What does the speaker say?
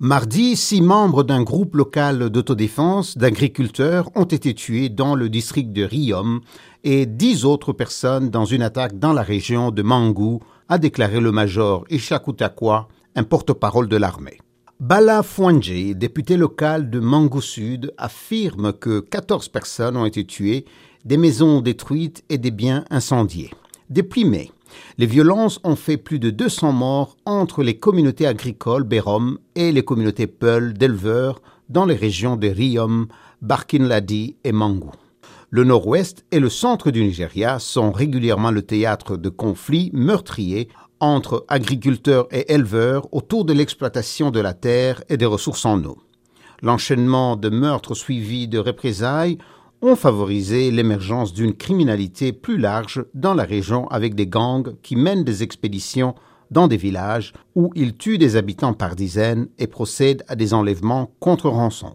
Mardi, six membres d'un groupe local d'autodéfense d'agriculteurs ont été tués dans le district de Riom et dix autres personnes dans une attaque dans la région de Mangou, a déclaré le major Ishakutakwa, un porte-parole de l'armée. Bala Fouanje, député local de Mangou Sud, affirme que 14 personnes ont été tuées, des maisons détruites et des biens incendiés. Mai, les violences ont fait plus de 200 morts entre les communautés agricoles Bérom et les communautés Peul d'éleveurs dans les régions de Riom, Barkinladi et Mangou. Le nord-ouest et le centre du Nigeria sont régulièrement le théâtre de conflits meurtriers entre agriculteurs et éleveurs autour de l'exploitation de la terre et des ressources en eau. L'enchaînement de meurtres suivis de représailles ont favorisé l'émergence d'une criminalité plus large dans la région avec des gangs qui mènent des expéditions dans des villages où ils tuent des habitants par dizaines et procèdent à des enlèvements contre rançon.